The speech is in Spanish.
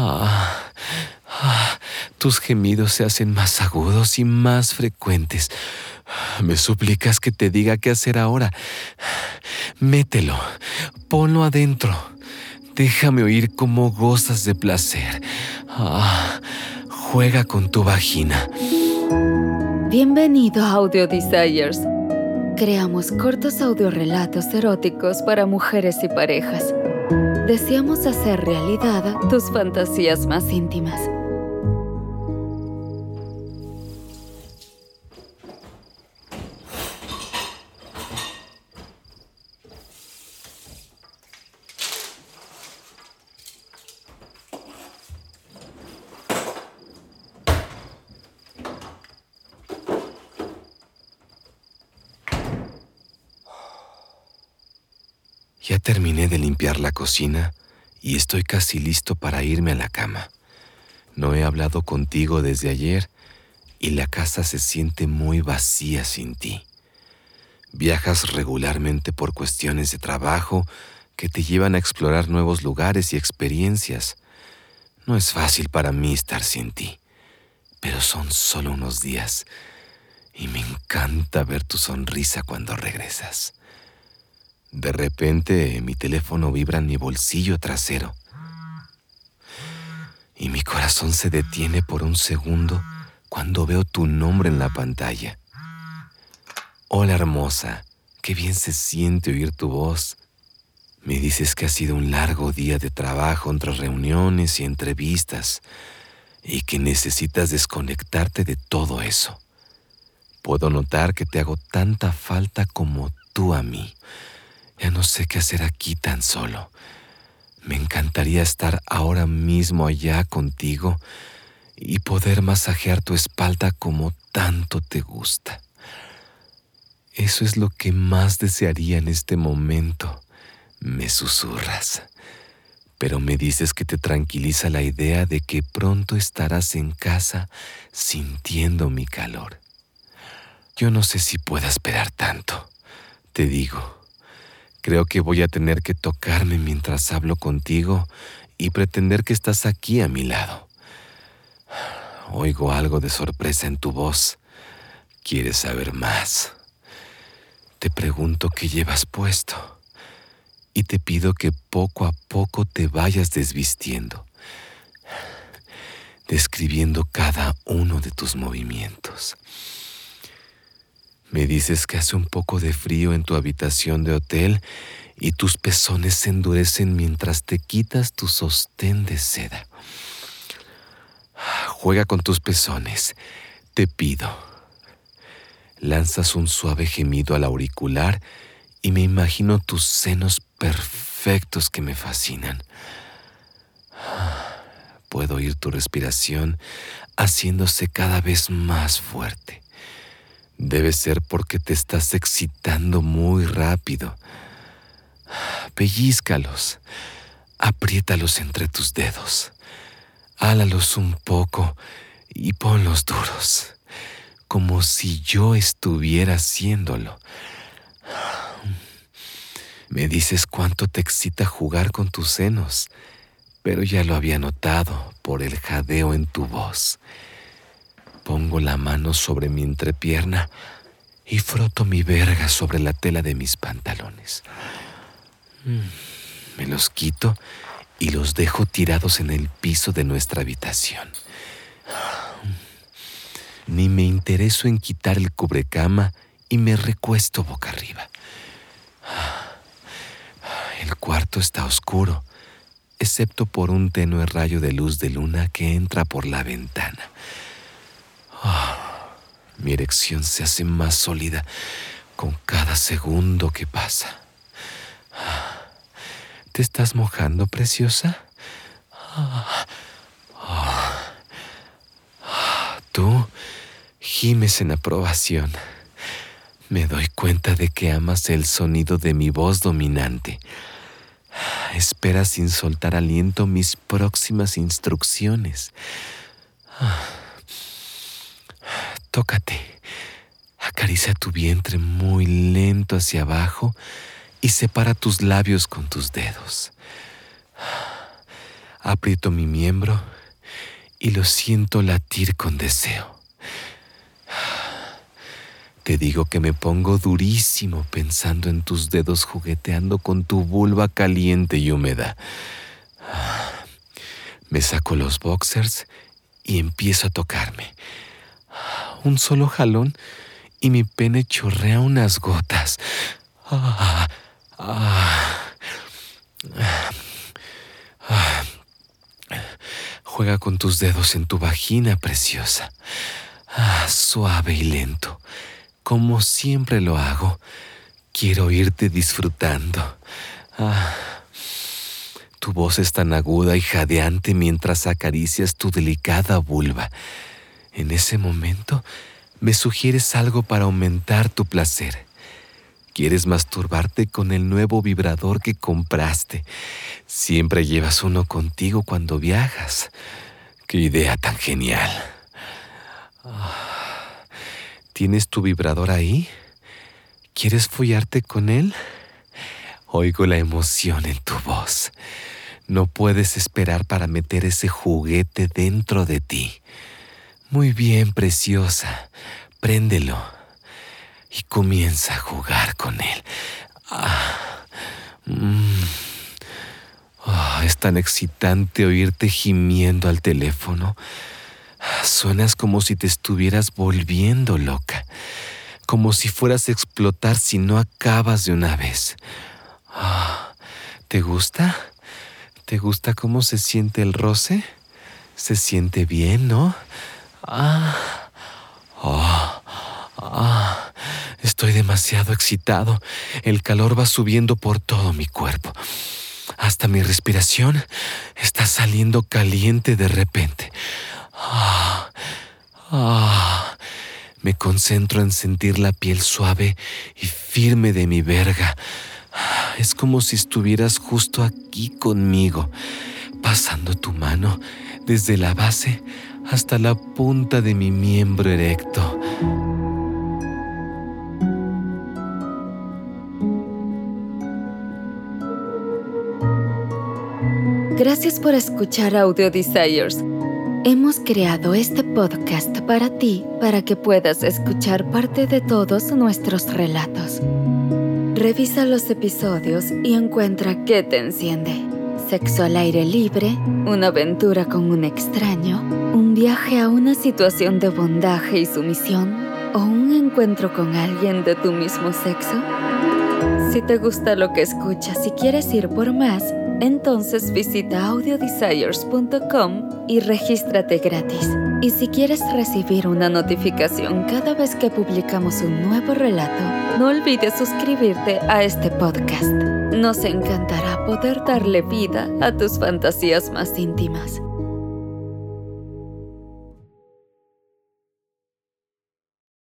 Ah, ah, tus gemidos se hacen más agudos y más frecuentes. Me suplicas que te diga qué hacer ahora. Mételo, ponlo adentro. Déjame oír cómo gozas de placer. Ah, juega con tu vagina. Bienvenido a Audio Desires. Creamos cortos audiorelatos eróticos para mujeres y parejas. Deseamos hacer realidad tus fantasías más íntimas. Ya terminé de limpiar la cocina y estoy casi listo para irme a la cama. No he hablado contigo desde ayer y la casa se siente muy vacía sin ti. Viajas regularmente por cuestiones de trabajo que te llevan a explorar nuevos lugares y experiencias. No es fácil para mí estar sin ti, pero son solo unos días y me encanta ver tu sonrisa cuando regresas. De repente mi teléfono vibra en mi bolsillo trasero y mi corazón se detiene por un segundo cuando veo tu nombre en la pantalla. Hola hermosa, qué bien se siente oír tu voz. Me dices que ha sido un largo día de trabajo entre reuniones y entrevistas y que necesitas desconectarte de todo eso. Puedo notar que te hago tanta falta como tú a mí. Ya no sé qué hacer aquí tan solo. Me encantaría estar ahora mismo allá contigo y poder masajear tu espalda como tanto te gusta. Eso es lo que más desearía en este momento, me susurras. Pero me dices que te tranquiliza la idea de que pronto estarás en casa sintiendo mi calor. Yo no sé si pueda esperar tanto, te digo. Creo que voy a tener que tocarme mientras hablo contigo y pretender que estás aquí a mi lado. Oigo algo de sorpresa en tu voz. ¿Quieres saber más? Te pregunto qué llevas puesto y te pido que poco a poco te vayas desvistiendo, describiendo cada uno de tus movimientos. Me dices que hace un poco de frío en tu habitación de hotel y tus pezones se endurecen mientras te quitas tu sostén de seda. Juega con tus pezones, te pido. Lanzas un suave gemido al auricular y me imagino tus senos perfectos que me fascinan. Puedo oír tu respiración haciéndose cada vez más fuerte. Debe ser porque te estás excitando muy rápido. Pellízcalos, apriétalos entre tus dedos, álalos un poco y ponlos duros, como si yo estuviera haciéndolo. Me dices cuánto te excita jugar con tus senos, pero ya lo había notado por el jadeo en tu voz. Pongo la mano sobre mi entrepierna y froto mi verga sobre la tela de mis pantalones. Mm, me los quito y los dejo tirados en el piso de nuestra habitación. Ni me intereso en quitar el cubrecama y me recuesto boca arriba. El cuarto está oscuro, excepto por un tenue rayo de luz de luna que entra por la ventana. Ah, mi erección se hace más sólida con cada segundo que pasa. Ah, ¿Te estás mojando, preciosa? Ah, tú gimes en aprobación. Me doy cuenta de que amas el sonido de mi voz dominante. Espera sin soltar aliento mis próximas instrucciones. Tócate. Acaricia tu vientre muy lento hacia abajo y separa tus labios con tus dedos. Aprieto mi miembro y lo siento latir con deseo. Te digo que me pongo durísimo pensando en tus dedos jugueteando con tu vulva caliente y húmeda. Me saco los boxers y empiezo a tocarme. Un solo jalón y mi pene chorrea unas gotas. Juega con tus dedos en tu vagina preciosa. suave y lento, como siempre lo hago. Quiero irte disfrutando. Tu voz es tan aguda y jadeante mientras acaricias tu delicada vulva. En ese momento me sugieres algo para aumentar tu placer. Quieres masturbarte con el nuevo vibrador que compraste. Siempre llevas uno contigo cuando viajas. Qué idea tan genial. ¿Tienes tu vibrador ahí? ¿Quieres follarte con él? Oigo la emoción en tu voz. No puedes esperar para meter ese juguete dentro de ti. Muy bien, preciosa. Préndelo. Y comienza a jugar con él. Ah, mm. ah, es tan excitante oírte gimiendo al teléfono. Suenas como si te estuvieras volviendo loca, como si fueras a explotar si no acabas de una vez. Ah, ¿Te gusta? ¿Te gusta cómo se siente el roce? Se siente bien, ¿no? Ah, ah, ah, estoy demasiado excitado. El calor va subiendo por todo mi cuerpo. Hasta mi respiración está saliendo caliente de repente. Ah, ah, me concentro en sentir la piel suave y firme de mi verga. Es como si estuvieras justo aquí conmigo, pasando tu mano desde la base hasta la punta de mi miembro erecto. Gracias por escuchar Audio Desires. Hemos creado este podcast para ti, para que puedas escuchar parte de todos nuestros relatos. Revisa los episodios y encuentra qué te enciende. Sexo al aire libre, una aventura con un extraño, un viaje a una situación de bondaje y sumisión o un encuentro con alguien de tu mismo sexo. Si te gusta lo que escuchas y quieres ir por más, entonces visita audiodesires.com y regístrate gratis. Y si quieres recibir una notificación cada vez que publicamos un nuevo relato, no olvides suscribirte a este podcast. Nos encantará poder darle vida a tus fantasías más íntimas.